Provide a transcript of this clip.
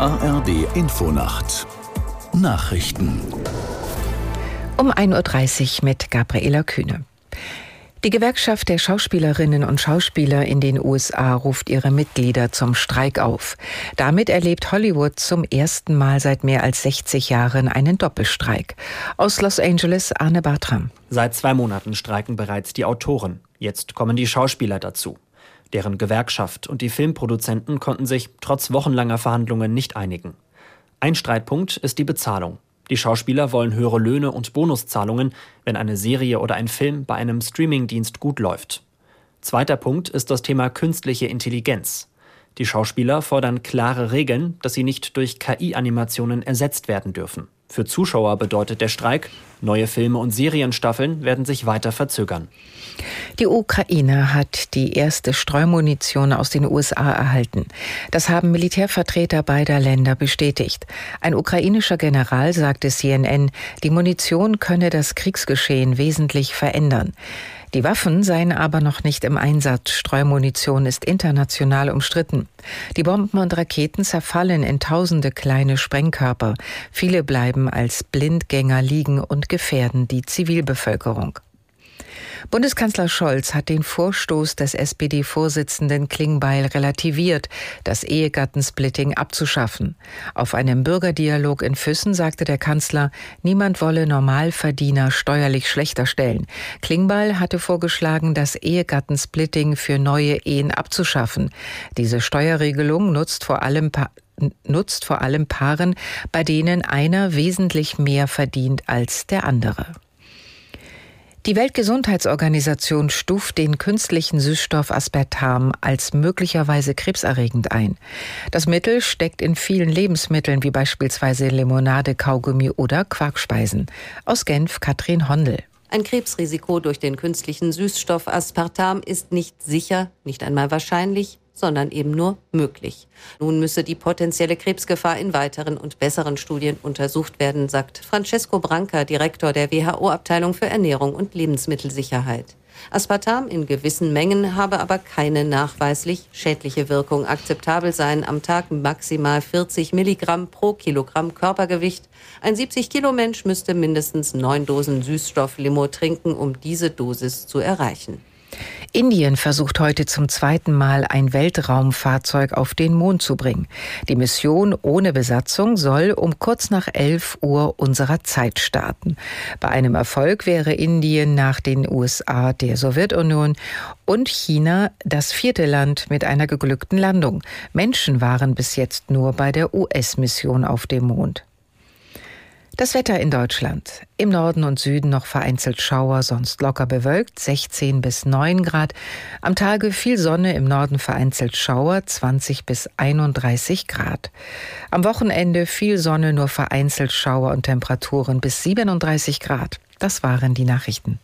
ARD Infonacht Nachrichten um 1.30 Uhr mit Gabriela Kühne. Die Gewerkschaft der Schauspielerinnen und Schauspieler in den USA ruft ihre Mitglieder zum Streik auf. Damit erlebt Hollywood zum ersten Mal seit mehr als 60 Jahren einen Doppelstreik. Aus Los Angeles Arne Bartram. Seit zwei Monaten streiken bereits die Autoren. Jetzt kommen die Schauspieler dazu. Deren Gewerkschaft und die Filmproduzenten konnten sich trotz wochenlanger Verhandlungen nicht einigen. Ein Streitpunkt ist die Bezahlung. Die Schauspieler wollen höhere Löhne und Bonuszahlungen, wenn eine Serie oder ein Film bei einem Streamingdienst gut läuft. Zweiter Punkt ist das Thema künstliche Intelligenz. Die Schauspieler fordern klare Regeln, dass sie nicht durch KI-Animationen ersetzt werden dürfen. Für Zuschauer bedeutet der Streik, neue Filme und Serienstaffeln werden sich weiter verzögern. Die Ukraine hat die erste Streumunition aus den USA erhalten. Das haben Militärvertreter beider Länder bestätigt. Ein ukrainischer General sagte CNN, die Munition könne das Kriegsgeschehen wesentlich verändern. Die Waffen seien aber noch nicht im Einsatz. Streumunition ist international umstritten. Die Bomben und Raketen zerfallen in tausende kleine Sprengkörper. Viele bleiben als Blindgänger liegen und gefährden die Zivilbevölkerung. Bundeskanzler Scholz hat den Vorstoß des SPD-Vorsitzenden Klingbeil relativiert, das Ehegattensplitting abzuschaffen. Auf einem Bürgerdialog in Füssen sagte der Kanzler, niemand wolle Normalverdiener steuerlich schlechter stellen. Klingbeil hatte vorgeschlagen, das Ehegattensplitting für neue Ehen abzuschaffen. Diese Steuerregelung nutzt vor allem nutzt vor allem Paaren, bei denen einer wesentlich mehr verdient als der andere. Die Weltgesundheitsorganisation stuft den künstlichen Süßstoff Aspartam als möglicherweise krebserregend ein. Das Mittel steckt in vielen Lebensmitteln wie beispielsweise Limonade, Kaugummi oder Quarkspeisen. Aus Genf Katrin Hondel. Ein Krebsrisiko durch den künstlichen Süßstoff Aspartam ist nicht sicher, nicht einmal wahrscheinlich, sondern eben nur möglich. Nun müsse die potenzielle Krebsgefahr in weiteren und besseren Studien untersucht werden, sagt Francesco Branca, Direktor der WHO-Abteilung für Ernährung und Lebensmittelsicherheit. Aspartam in gewissen Mengen habe aber keine nachweislich schädliche Wirkung. Akzeptabel seien am Tag maximal 40 Milligramm pro Kilogramm Körpergewicht. Ein 70 Kilo Mensch müsste mindestens neun Dosen Süßstofflimo trinken, um diese Dosis zu erreichen. Indien versucht heute zum zweiten Mal ein Weltraumfahrzeug auf den Mond zu bringen. Die Mission ohne Besatzung soll um kurz nach 11 Uhr unserer Zeit starten. Bei einem Erfolg wäre Indien nach den USA, der Sowjetunion und China das vierte Land mit einer geglückten Landung. Menschen waren bis jetzt nur bei der US-Mission auf dem Mond. Das Wetter in Deutschland. Im Norden und Süden noch vereinzelt Schauer, sonst locker bewölkt, 16 bis 9 Grad. Am Tage viel Sonne, im Norden vereinzelt Schauer, 20 bis 31 Grad. Am Wochenende viel Sonne, nur vereinzelt Schauer und Temperaturen bis 37 Grad. Das waren die Nachrichten.